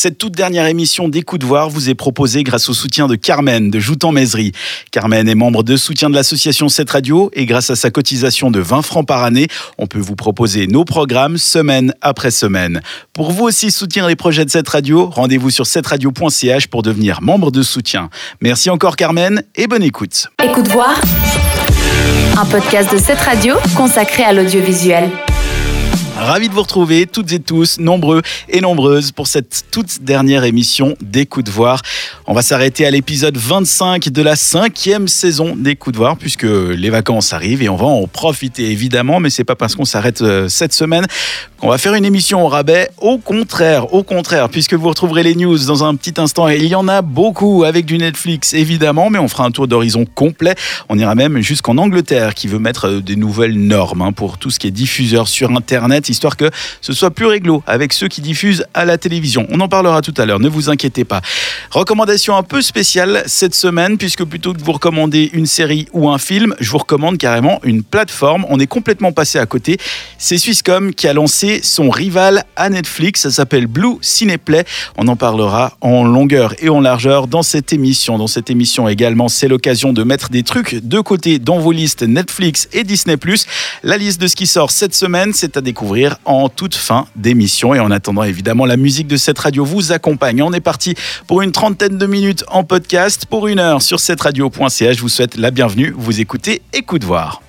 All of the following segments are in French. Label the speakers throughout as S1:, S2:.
S1: Cette toute dernière émission d'Écoute Voir vous est proposée grâce au soutien de Carmen de Joutan-Mézerie. Carmen est membre de soutien de l'association 7 Radio et grâce à sa cotisation de 20 francs par année, on peut vous proposer nos programmes semaine après semaine. Pour vous aussi soutenir les projets de 7 Radio, rendez-vous sur 7radio.ch pour devenir membre de soutien. Merci encore Carmen et bonne écoute.
S2: Écoute Voir, un podcast de 7 Radio consacré à l'audiovisuel.
S1: Ravi de vous retrouver toutes et tous, nombreux et nombreuses, pour cette toute dernière émission des Coups de Voir. On va s'arrêter à l'épisode 25 de la cinquième saison des Coups de Voir, puisque les vacances arrivent et on va en profiter évidemment, mais c'est pas parce qu'on s'arrête euh, cette semaine qu'on va faire une émission au rabais. Au contraire, au contraire, puisque vous retrouverez les news dans un petit instant, et il y en a beaucoup avec du Netflix évidemment, mais on fera un tour d'horizon complet. On ira même jusqu'en Angleterre, qui veut mettre euh, des nouvelles normes hein, pour tout ce qui est diffuseur sur Internet histoire que ce soit plus réglo avec ceux qui diffusent à la télévision. On en parlera tout à l'heure, ne vous inquiétez pas. Recommandation un peu spéciale cette semaine, puisque plutôt que de vous recommander une série ou un film, je vous recommande carrément une plateforme. On est complètement passé à côté. C'est Swisscom qui a lancé son rival à Netflix. Ça s'appelle Blue Cineplay. On en parlera en longueur et en largeur dans cette émission. Dans cette émission également, c'est l'occasion de mettre des trucs de côté dans vos listes Netflix et Disney+. La liste de ce qui sort cette semaine, c'est à découvrir en toute fin d'émission. Et en attendant, évidemment, la musique de cette radio vous accompagne. On est parti pour une trentaine de minutes en podcast, pour une heure sur cette radio.ch. Je vous souhaite la bienvenue. Vous écoutez Écoute Voir.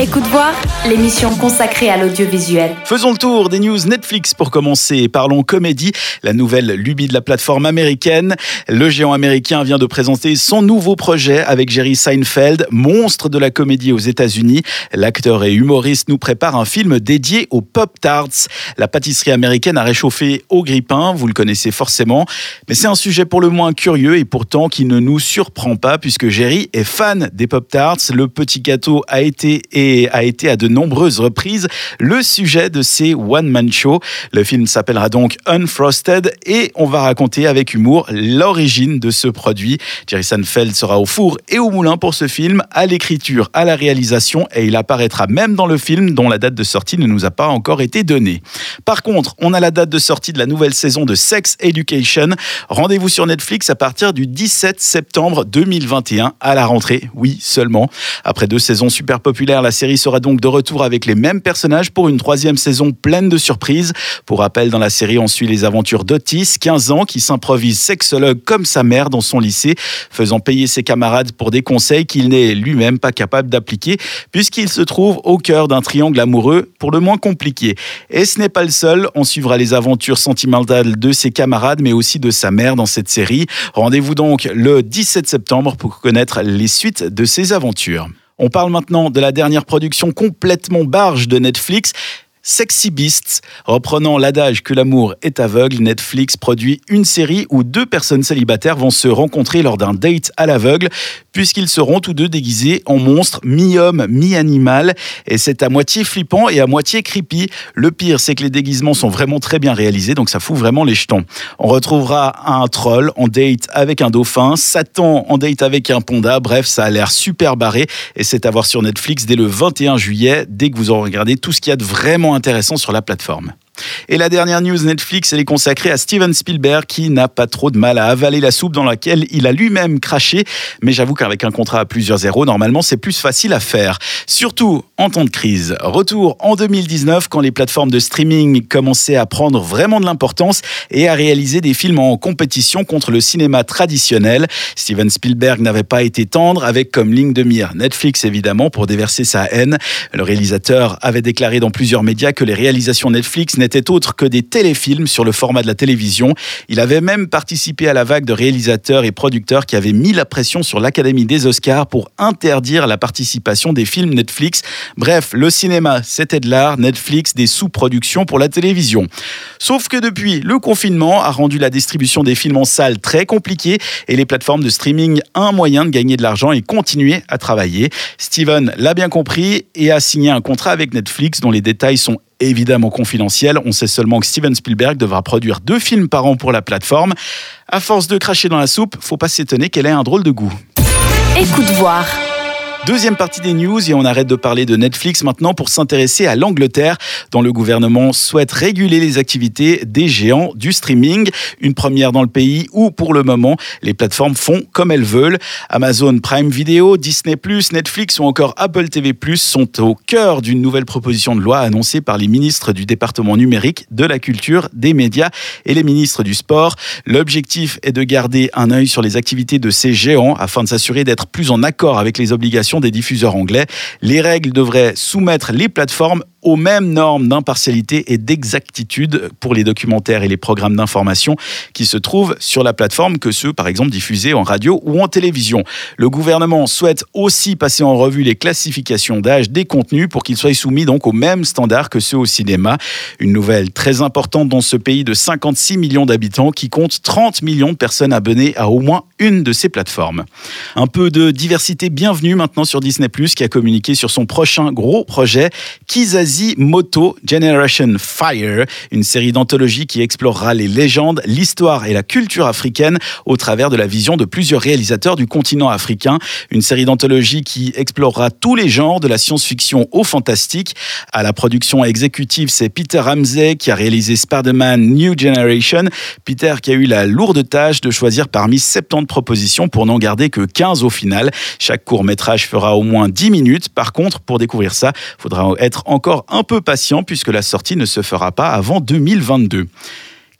S2: Écoute voir l'émission consacrée à l'audiovisuel.
S1: Faisons le tour des news Netflix pour commencer. Parlons comédie, la nouvelle lubie de la plateforme américaine. Le géant américain vient de présenter son nouveau projet avec Jerry Seinfeld, monstre de la comédie aux États-Unis. L'acteur et humoriste nous prépare un film dédié aux Pop Tarts. La pâtisserie américaine a réchauffé au grippin, vous le connaissez forcément, mais c'est un sujet pour le moins curieux et pourtant qui ne nous surprend pas puisque Jerry est fan des Pop Tarts. Le petit gâteau a été a été à de nombreuses reprises le sujet de ces one-man shows. Le film s'appellera donc Unfrosted et on va raconter avec humour l'origine de ce produit. Jerry Seinfeld sera au four et au moulin pour ce film, à l'écriture, à la réalisation et il apparaîtra même dans le film dont la date de sortie ne nous a pas encore été donnée. Par contre, on a la date de sortie de la nouvelle saison de Sex Education. Rendez-vous sur Netflix à partir du 17 septembre 2021 à la rentrée. Oui, seulement. Après deux saisons super populaires, la série sera donc de retour avec les mêmes personnages pour une troisième saison pleine de surprises. Pour rappel, dans la série, on suit les aventures d'Otis, 15 ans, qui s'improvise sexologue comme sa mère dans son lycée, faisant payer ses camarades pour des conseils qu'il n'est lui-même pas capable d'appliquer, puisqu'il se trouve au cœur d'un triangle amoureux pour le moins compliqué. Et ce n'est pas le seul, on suivra les aventures sentimentales de ses camarades, mais aussi de sa mère dans cette série. Rendez-vous donc le 17 septembre pour connaître les suites de ses aventures. On parle maintenant de la dernière production complètement barge de Netflix. Sexy Beasts. Reprenant l'adage que l'amour est aveugle, Netflix produit une série où deux personnes célibataires vont se rencontrer lors d'un date à l'aveugle, puisqu'ils seront tous deux déguisés en monstres mi-homme, mi-animal. Et c'est à moitié flippant et à moitié creepy. Le pire, c'est que les déguisements sont vraiment très bien réalisés, donc ça fout vraiment les jetons. On retrouvera un troll en date avec un dauphin, Satan en date avec un panda. Bref, ça a l'air super barré et c'est à voir sur Netflix dès le 21 juillet, dès que vous aurez regardé tout ce qu'il y a de vraiment intéressant sur la plateforme. Et la dernière news Netflix, elle est consacrée à Steven Spielberg qui n'a pas trop de mal à avaler la soupe dans laquelle il a lui-même craché. Mais j'avoue qu'avec un contrat à plusieurs zéros, normalement, c'est plus facile à faire. Surtout en temps de crise. Retour en 2019 quand les plateformes de streaming commençaient à prendre vraiment de l'importance et à réaliser des films en compétition contre le cinéma traditionnel. Steven Spielberg n'avait pas été tendre avec comme ligne de mire Netflix évidemment pour déverser sa haine. Le réalisateur avait déclaré dans plusieurs médias que les réalisations Netflix n'était autre que des téléfilms sur le format de la télévision. Il avait même participé à la vague de réalisateurs et producteurs qui avaient mis la pression sur l'Académie des Oscars pour interdire la participation des films Netflix. Bref, le cinéma, c'était de l'art, Netflix, des sous-productions pour la télévision. Sauf que depuis, le confinement a rendu la distribution des films en salle très compliquée et les plateformes de streaming un moyen de gagner de l'argent et continuer à travailler. Steven l'a bien compris et a signé un contrat avec Netflix dont les détails sont évidemment confidentiel. On sait seulement que Steven Spielberg devra produire deux films par an pour la plateforme. À force de cracher dans la soupe, faut pas s'étonner qu'elle ait un drôle de goût.
S2: Écoute voir.
S1: Deuxième partie des news et on arrête de parler de Netflix maintenant pour s'intéresser à l'Angleterre dont le gouvernement souhaite réguler les activités des géants du streaming. Une première dans le pays où pour le moment les plateformes font comme elles veulent. Amazon Prime Video, Disney+, Netflix ou encore Apple TV+, sont au cœur d'une nouvelle proposition de loi annoncée par les ministres du département numérique, de la culture, des médias et les ministres du sport. L'objectif est de garder un œil sur les activités de ces géants afin de s'assurer d'être plus en accord avec les obligations des diffuseurs anglais. Les règles devraient soumettre les plateformes aux mêmes normes d'impartialité et d'exactitude pour les documentaires et les programmes d'information qui se trouvent sur la plateforme que ceux, par exemple, diffusés en radio ou en télévision. Le gouvernement souhaite aussi passer en revue les classifications d'âge des contenus pour qu'ils soient soumis donc aux mêmes standards que ceux au cinéma. Une nouvelle très importante dans ce pays de 56 millions d'habitants qui compte 30 millions de personnes abonnées à au moins une de ces plateformes. Un peu de diversité bienvenue maintenant sur Disney+, qui a communiqué sur son prochain gros projet, Moto Generation Fire, une série d'anthologies qui explorera les légendes, l'histoire et la culture africaine au travers de la vision de plusieurs réalisateurs du continent africain. Une série d'anthologies qui explorera tous les genres, de la science-fiction au fantastique. À la production exécutive, c'est Peter Ramsey qui a réalisé Spider-Man New Generation. Peter qui a eu la lourde tâche de choisir parmi 70 propositions pour n'en garder que 15 au final. Chaque court métrage fera au moins 10 minutes. Par contre, pour découvrir ça, il faudra être encore un peu patient puisque la sortie ne se fera pas avant 2022.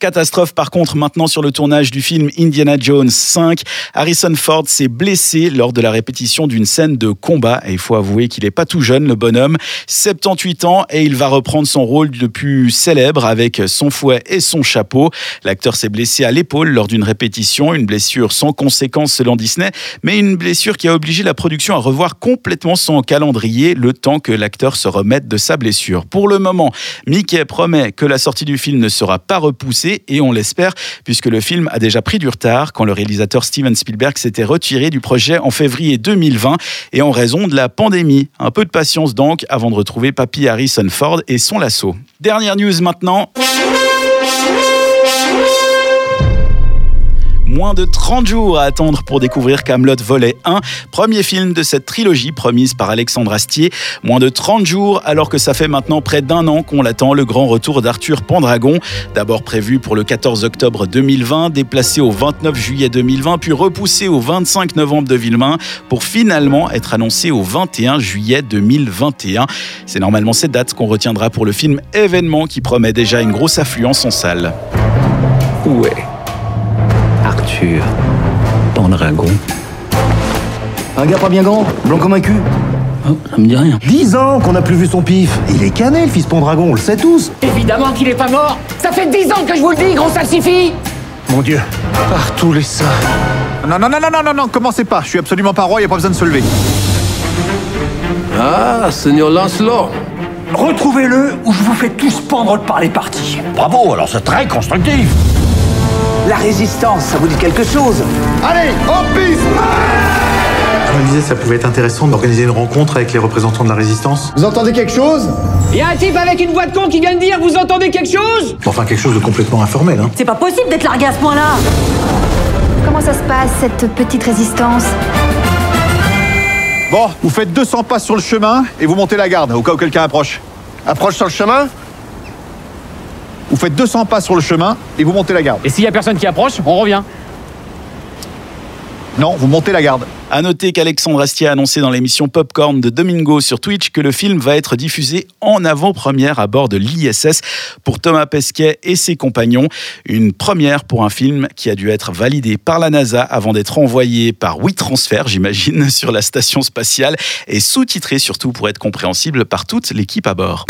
S1: Catastrophe par contre maintenant sur le tournage du film Indiana Jones 5. Harrison Ford s'est blessé lors de la répétition d'une scène de combat et il faut avouer qu'il n'est pas tout jeune le bonhomme, 78 ans et il va reprendre son rôle le plus célèbre avec son fouet et son chapeau. L'acteur s'est blessé à l'épaule lors d'une répétition, une blessure sans conséquence selon Disney, mais une blessure qui a obligé la production à revoir complètement son calendrier le temps que l'acteur se remette de sa blessure. Pour le moment, Mickey promet que la sortie du film ne sera pas repoussée et on l'espère puisque le film a déjà pris du retard quand le réalisateur Steven Spielberg s'était retiré du projet en février 2020 et en raison de la pandémie. Un peu de patience donc avant de retrouver Papy Harrison Ford et son lasso. Dernière news maintenant. Moins de 30 jours à attendre pour découvrir Camelot Volet 1, premier film de cette trilogie promise par Alexandre Astier. Moins de 30 jours alors que ça fait maintenant près d'un an qu'on l'attend, le grand retour d'Arthur Pendragon. D'abord prévu pour le 14 octobre 2020, déplacé au 29 juillet 2020, puis repoussé au 25 novembre 2020 pour finalement être annoncé au 21 juillet 2021. C'est normalement cette date qu'on retiendra pour le film événement qui promet déjà une grosse affluence en salle.
S3: Où Arthur Pendragon.
S4: Un gars pas bien grand, blanc comme un cul.
S3: Oh, ça me dit rien.
S4: Dix ans qu'on n'a plus vu son pif. Il est cané, le fils Pendragon, on le sait tous.
S5: Évidemment qu'il est pas mort. Ça fait dix ans que je vous le dis, gros salsifis.
S4: Mon Dieu, par tous les saints.
S6: Non, non, non, non, non, non, non, commencez pas. Je suis absolument pas roi, y a pas besoin de se lever.
S3: Ah, Seigneur Lancelot.
S7: Retrouvez-le ou je vous fais tous pendre par les parties.
S4: Bravo, alors c'est très constructif.
S7: La résistance, ça vous dit quelque chose?
S6: Allez, en piste
S8: Je me disais, ça pouvait être intéressant d'organiser une rencontre avec les représentants de la résistance.
S6: Vous entendez quelque chose?
S5: Y a un type avec une voix de con qui vient de dire Vous entendez quelque chose?
S8: Enfin, quelque chose de complètement informel, hein.
S9: C'est pas possible d'être largué à ce point-là.
S2: Comment ça se passe, cette petite résistance?
S6: Bon, vous faites 200 pas sur le chemin et vous montez la garde au cas où quelqu'un approche. Approche sur le chemin? Vous faites 200 pas sur le chemin et vous montez la garde.
S5: Et s'il y a personne qui approche, on revient.
S6: Non, vous montez la garde.
S1: À noter qu'Alexandre Astier a annoncé dans l'émission Popcorn de Domingo sur Twitch que le film va être diffusé en avant-première à bord de l'ISS pour Thomas Pesquet et ses compagnons. Une première pour un film qui a dû être validé par la NASA avant d'être envoyé par WeTransfer, j'imagine, sur la station spatiale et sous-titré surtout pour être compréhensible par toute l'équipe à bord.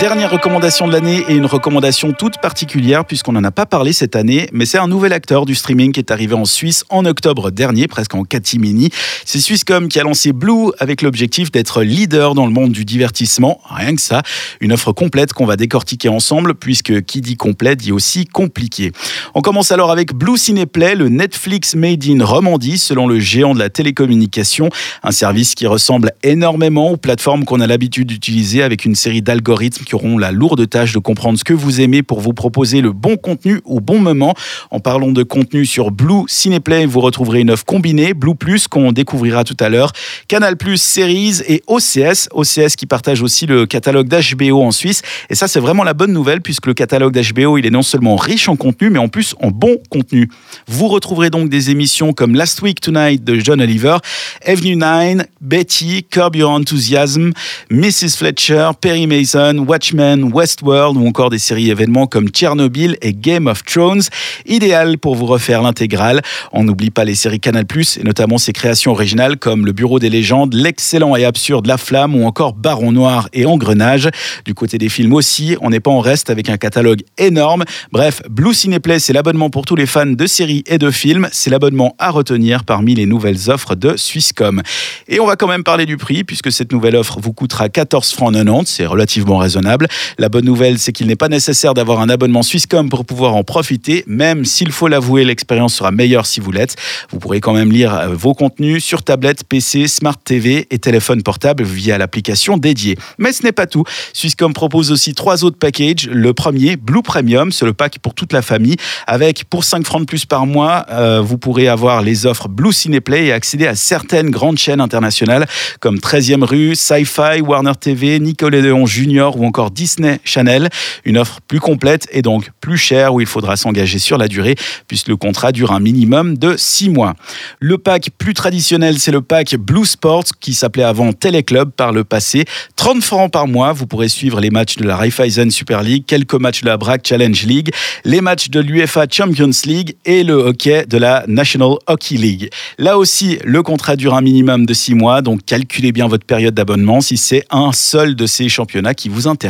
S1: Dernière recommandation de l'année et une recommandation toute particulière puisqu'on n'en a pas parlé cette année, mais c'est un nouvel acteur du streaming qui est arrivé en Suisse en octobre dernier, presque en catimini. C'est Swisscom qui a lancé Blue avec l'objectif d'être leader dans le monde du divertissement. Rien que ça, une offre complète qu'on va décortiquer ensemble puisque qui dit complet dit aussi compliqué. On commence alors avec Blue Cineplay, le Netflix Made in Romandie selon le géant de la télécommunication, un service qui ressemble énormément aux plateformes qu'on a l'habitude d'utiliser avec une série d'algorithmes algorithmes qui auront la lourde tâche de comprendre ce que vous aimez pour vous proposer le bon contenu au bon moment. En parlant de contenu sur Blue Cineplay, vous retrouverez une offre combinée, Blue Plus qu'on découvrira tout à l'heure, Canal Plus Series et OCS, OCS qui partage aussi le catalogue d'HBO en Suisse. Et ça, c'est vraiment la bonne nouvelle puisque le catalogue d'HBO, il est non seulement riche en contenu, mais en plus en bon contenu. Vous retrouverez donc des émissions comme Last Week Tonight de John Oliver, Avenue 9, Betty, Curb Your Enthusiasm, Mrs. Fletcher, Perry Mason, Watchmen, Westworld ou encore des séries événements comme Tchernobyl et Game of Thrones. Idéal pour vous refaire l'intégrale. On n'oublie pas les séries Canal+, et notamment ses créations originales comme Le Bureau des légendes, l'excellent et absurde La Flamme ou encore Baron Noir et Engrenage. Du côté des films aussi, on n'est pas en reste avec un catalogue énorme. Bref, Blue Cineplay, c'est l'abonnement pour tous les fans de séries et de films. C'est l'abonnement à retenir parmi les nouvelles offres de Swisscom. Et on va quand même parler du prix puisque cette nouvelle offre vous coûtera 14 francs 90. C'est relativement raisonnable. La bonne nouvelle, c'est qu'il n'est pas nécessaire d'avoir un abonnement Swisscom pour pouvoir en profiter, même s'il faut l'avouer, l'expérience sera meilleure si vous l'êtes. Vous pourrez quand même lire euh, vos contenus sur tablette, PC, Smart TV et téléphone portable via l'application dédiée. Mais ce n'est pas tout. Swisscom propose aussi trois autres packages. Le premier, Blue Premium, c'est le pack pour toute la famille. Avec pour 5 francs de plus par mois, euh, vous pourrez avoir les offres Blue Cineplay et accéder à certaines grandes chaînes internationales comme 13e rue, Sci-Fi, Warner TV, Nickelodeon Junior ou encore Disney Channel. Une offre plus complète et donc plus chère où il faudra s'engager sur la durée puisque le contrat dure un minimum de 6 mois. Le pack plus traditionnel, c'est le pack Blue Sports qui s'appelait avant Téléclub par le passé. 30 francs par mois, vous pourrez suivre les matchs de la Raiffeisen Super League, quelques matchs de la BRAC Challenge League, les matchs de l'UEFA Champions League et le hockey de la National Hockey League. Là aussi, le contrat dure un minimum de 6 mois, donc calculez bien votre période d'abonnement si c'est un seul de ces championnats qui vous intéresse.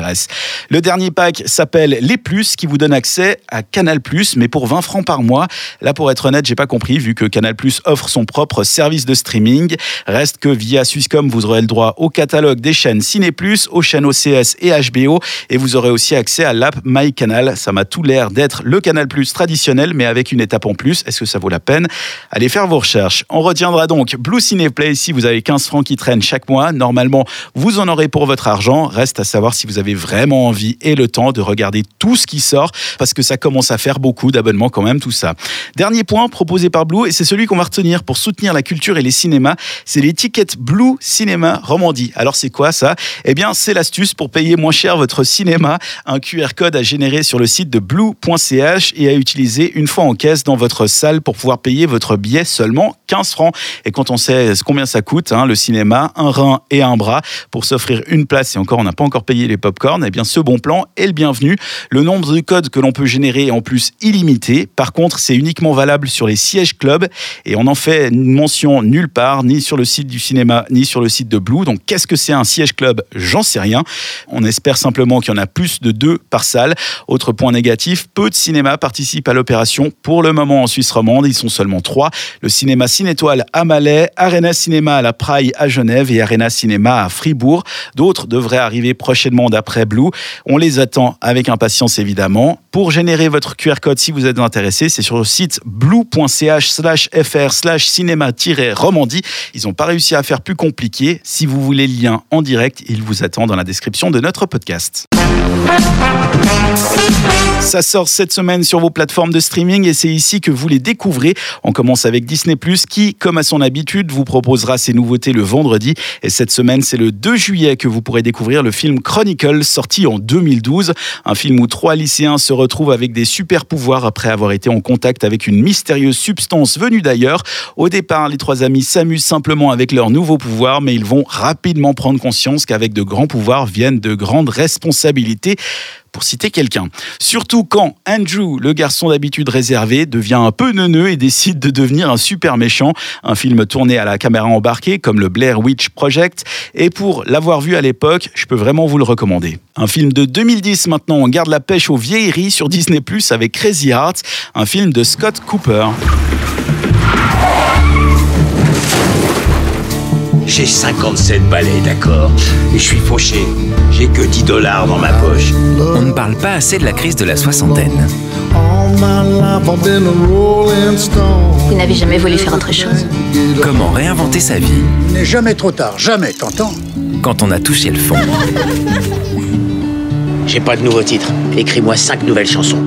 S1: Le dernier pack s'appelle Les Plus, qui vous donne accès à Canal+, mais pour 20 francs par mois. Là, pour être honnête, j'ai pas compris, vu que Canal+ offre son propre service de streaming. Reste que via Swisscom, vous aurez le droit au catalogue des chaînes Ciné+, aux chaînes OCS et HBO, et vous aurez aussi accès à l'app MyCanal. Ça m'a tout l'air d'être le Canal+ traditionnel, mais avec une étape en plus. Est-ce que ça vaut la peine? Allez faire vos recherches. On retiendra donc Blue Cineplay si vous avez 15 francs qui traînent chaque mois. Normalement, vous en aurez pour votre argent. Reste à savoir si vous avez vraiment envie et le temps de regarder tout ce qui sort, parce que ça commence à faire beaucoup d'abonnements quand même, tout ça. Dernier point proposé par Blue, et c'est celui qu'on va retenir pour soutenir la culture et les cinémas, c'est l'étiquette Blue Cinéma Romandie. Alors c'est quoi ça? Eh bien, c'est l'astuce pour payer moins cher votre cinéma. Un QR code à générer sur le site de blue.ch et à utiliser une fois en caisse dans votre salle pour pouvoir payer votre billet seulement 15 francs. Et quand on sait combien ça coûte, hein, le cinéma, un rein et un bras pour s'offrir une place, et encore on n'a pas encore payé les pop-corn, eh bien ce bon plan est le bienvenu. Le nombre de codes que l'on peut générer est en plus illimité. Par contre, c'est uniquement valable sur les sièges club et on n'en fait une mention nulle part, ni sur le site du cinéma, ni sur le site de Blue. Donc qu'est-ce que c'est un siège club? J'en sais rien. On espère simplement qu'il y en a plus de deux par salle. Autre point négatif, peu de cinémas participent à l'opération. Pour le moment en Suisse romande, ils sont seulement trois. Le cinéma Cinétoile à Malais, Arena Cinéma à la Praille à Genève et Arena Cinéma à Fribourg. D'autres devraient arriver prochainement d'après Blue. On les attend avec impatience évidemment. Pour générer votre QR code si vous êtes intéressé, c'est sur le site blue.ch slash fr slash cinéma-romandie. Ils n'ont pas réussi à faire plus compliqué. Si vous voulez le lien en direct, il vous attend dans la description de notre podcast. Ça sort cette semaine sur vos plateformes de streaming et c'est ici que vous les découvrez. On commence avec Disney ⁇ qui, comme à son habitude, vous proposera ses nouveautés le vendredi. Et cette semaine, c'est le 2 juillet que vous pourrez découvrir le film Chronicle, sorti en 2012. Un film où trois lycéens se retrouvent avec des super pouvoirs après avoir été en contact avec une mystérieuse substance venue d'ailleurs. Au départ, les trois amis s'amusent simplement avec leurs nouveaux pouvoirs, mais ils vont rapidement prendre conscience qu'avec de grands pouvoirs viennent de grandes responsabilités pour citer quelqu'un. Surtout quand Andrew, le garçon d'habitude réservé, devient un peu neuneux et décide de devenir un super méchant. Un film tourné à la caméra embarquée, comme le Blair Witch Project. Et pour l'avoir vu à l'époque, je peux vraiment vous le recommander. Un film de 2010 maintenant, on garde la pêche aux vieilleries sur Disney avec Crazy Hearts, un film de Scott Cooper.
S9: J'ai 57 balais, d'accord Et je suis fauché. J'ai que 10 dollars dans ma poche.
S10: On ne parle pas assez de la crise de la soixantaine.
S11: Vous n'avez jamais voulu faire autre chose
S10: Comment réinventer sa vie
S12: Il n'est jamais trop tard, jamais, t'entends
S10: Quand on a touché le fond.
S9: J'ai pas de nouveaux titres. Écris-moi cinq nouvelles chansons.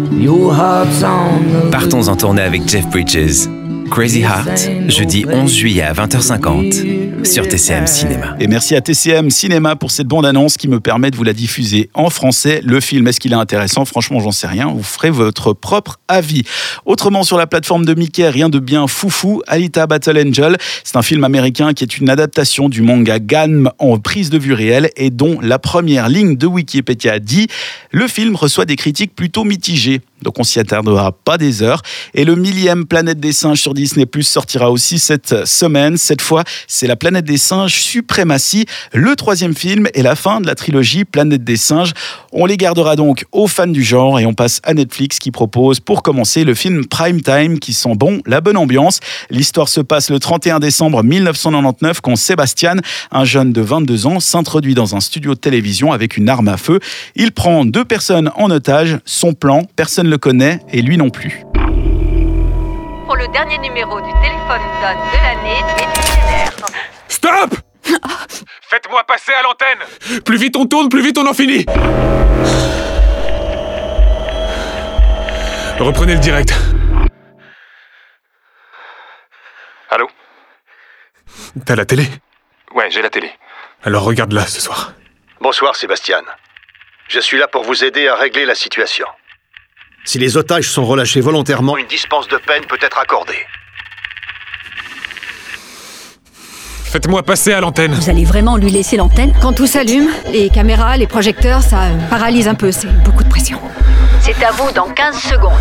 S10: Partons en tournée avec Jeff Bridges. Crazy Heart, jeudi 11 juillet à 20h50 sur TCM Cinéma.
S1: Et merci à TCM Cinéma pour cette bande-annonce qui me permet de vous la diffuser en français. Le film, est-ce qu'il est intéressant? Franchement, j'en sais rien. Vous ferez votre propre avis. Autrement, sur la plateforme de Mickey, rien de bien foufou. Alita Battle Angel, c'est un film américain qui est une adaptation du manga Ganm en prise de vue réelle et dont la première ligne de Wikipédia dit le film reçoit des critiques plutôt mitigées. Donc on s'y attardera pas des heures. Et le millième Planète des singes sur Disney Plus sortira aussi cette semaine. Cette fois, c'est la Planète des singes Suprématie, le troisième film et la fin de la trilogie Planète des singes. On les gardera donc aux fans du genre et on passe à Netflix qui propose pour commencer le film Prime Time qui sent bon la bonne ambiance. L'histoire se passe le 31 décembre 1999 quand Sébastien, un jeune de 22 ans, s'introduit dans un studio de télévision avec une arme à feu. Il prend deux personnes en otage. Son plan, personne ne le connaît et lui non plus.
S12: Pour le dernier numéro du téléphone donne de l'année,
S13: Stop Faites-moi passer à l'antenne Plus vite on tourne, plus vite on en finit Reprenez le direct. Allô? T'as la télé? Ouais, j'ai la télé. Alors regarde-la ce soir.
S14: Bonsoir Sébastien. Je suis là pour vous aider à régler la situation. Si les otages sont relâchés volontairement, une dispense de peine peut être accordée.
S13: Faites-moi passer à l'antenne.
S15: Vous allez vraiment lui laisser l'antenne Quand tout s'allume, les caméras, les projecteurs, ça euh, paralyse un peu, c'est beaucoup de pression.
S12: C'est à vous dans 15 secondes.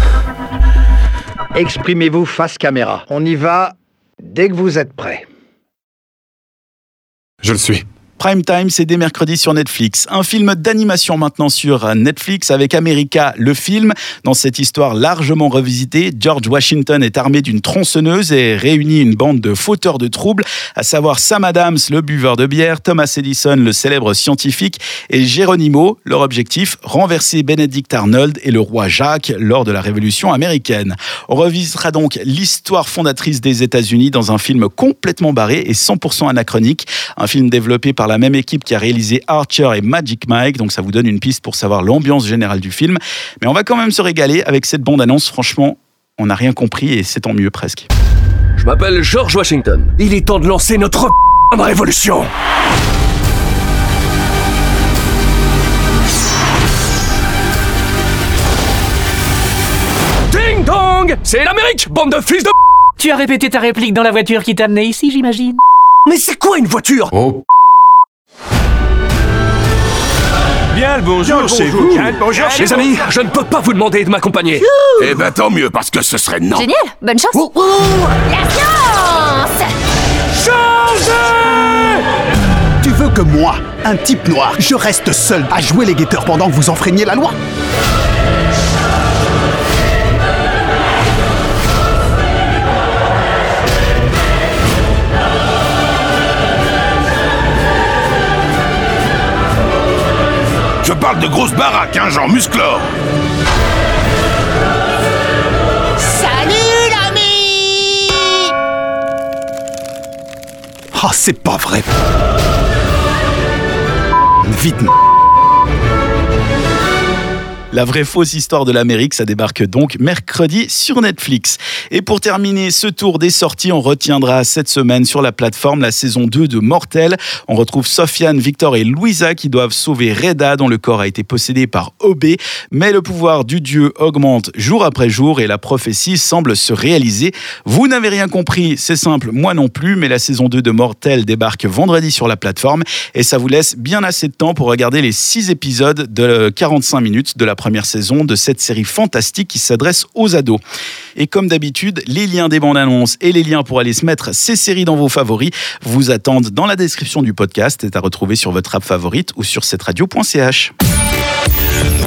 S14: Exprimez-vous face caméra. On y va dès que vous êtes prêt.
S13: Je le suis.
S1: Prime Time, c'est dès mercredi sur Netflix. Un film d'animation maintenant sur Netflix avec America, le film. Dans cette histoire largement revisitée, George Washington est armé d'une tronçonneuse et réunit une bande de fauteurs de troubles, à savoir Sam Adams, le buveur de bière, Thomas Edison, le célèbre scientifique, et Geronimo. Leur objectif, renverser Benedict Arnold et le roi Jacques lors de la Révolution américaine. On revisitera donc l'histoire fondatrice des États-Unis dans un film complètement barré et 100% anachronique. Un film développé par la même équipe qui a réalisé Archer et Magic Mike, donc ça vous donne une piste pour savoir l'ambiance générale du film. Mais on va quand même se régaler avec cette bande-annonce. Franchement, on n'a rien compris et c'est tant mieux presque.
S16: Je m'appelle George Washington. Il est temps de lancer notre révolution. Ding dong C'est l'Amérique, bande de fils de
S17: Tu as répété ta réplique dans la voiture qui t'a amené ici, j'imagine
S16: Mais c'est quoi une voiture?
S13: Oh
S18: Bien le bonjour chez vous. Bien le bonjour
S16: Les amis, je ne peux pas vous demander de m'accompagner.
S18: Eh ben tant mieux, parce que ce serait non.
S11: Génial, bonne chance. La science
S19: Tu veux que moi, un type noir, je reste seul à jouer les guetteurs pendant que vous enfreignez la loi?
S18: Je parle de grosses baraques, hein, genre musclor.
S19: Salut l'ami Oh, c'est pas vrai. Vite.
S1: La vraie fausse histoire de l'Amérique, ça débarque donc mercredi sur Netflix. Et pour terminer ce tour des sorties, on retiendra cette semaine sur la plateforme la saison 2 de Mortel. On retrouve Sofiane, Victor et Louisa qui doivent sauver Reda dont le corps a été possédé par Obé. Mais le pouvoir du dieu augmente jour après jour et la prophétie semble se réaliser. Vous n'avez rien compris, c'est simple, moi non plus, mais la saison 2 de Mortel débarque vendredi sur la plateforme et ça vous laisse bien assez de temps pour regarder les 6 épisodes de 45 minutes de la première saison de cette série fantastique qui s'adresse aux ados. Et comme d'habitude, les liens des bandes annonces et les liens pour aller se mettre ces séries dans vos favoris vous attendent dans la description du podcast et à retrouver sur votre app favorite ou sur cette radio.ch.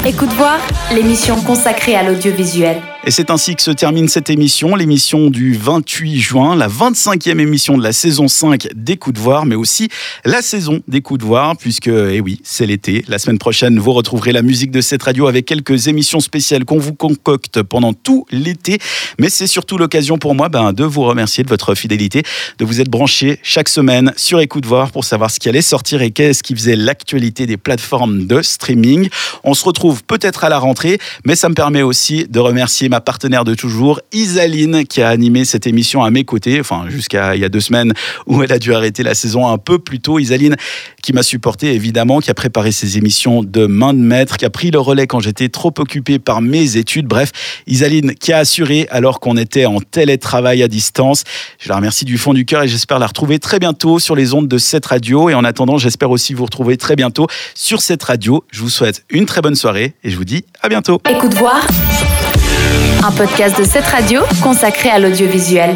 S2: Écoute voir, l'émission consacrée à l'audiovisuel.
S1: Et c'est ainsi que se termine cette émission, l'émission du 28 juin, la 25e émission de la saison 5 des Coups de Voir, mais aussi la saison des Coups de Voir, puisque, eh oui, c'est l'été. La semaine prochaine, vous retrouverez la musique de cette radio avec quelques émissions spéciales qu'on vous concocte pendant tout l'été. Mais c'est surtout l'occasion pour moi ben, de vous remercier de votre fidélité, de vous être branchés chaque semaine sur Écoute Voir pour savoir ce qui allait sortir et qu'est-ce qui faisait l'actualité des plateformes de streaming. On se retrouve peut-être à la rentrée, mais ça me permet aussi de remercier ma partenaire de toujours, Isaline, qui a animé cette émission à mes côtés, enfin jusqu'à il y a deux semaines où elle a dû arrêter la saison un peu plus tôt. Isaline, qui m'a supporté évidemment, qui a préparé ces émissions de main de maître, qui a pris le relais quand j'étais trop occupé par mes études. Bref, Isaline qui a assuré alors qu'on était en télétravail à distance. Je la remercie du fond du cœur et j'espère la retrouver très bientôt sur les ondes de cette radio. Et en attendant, j'espère aussi vous retrouver très bientôt sur cette radio. Je vous souhaite une très bonne soirée et je vous dis à bientôt.
S2: Écoute voir un podcast de cette radio consacré à l'audiovisuel.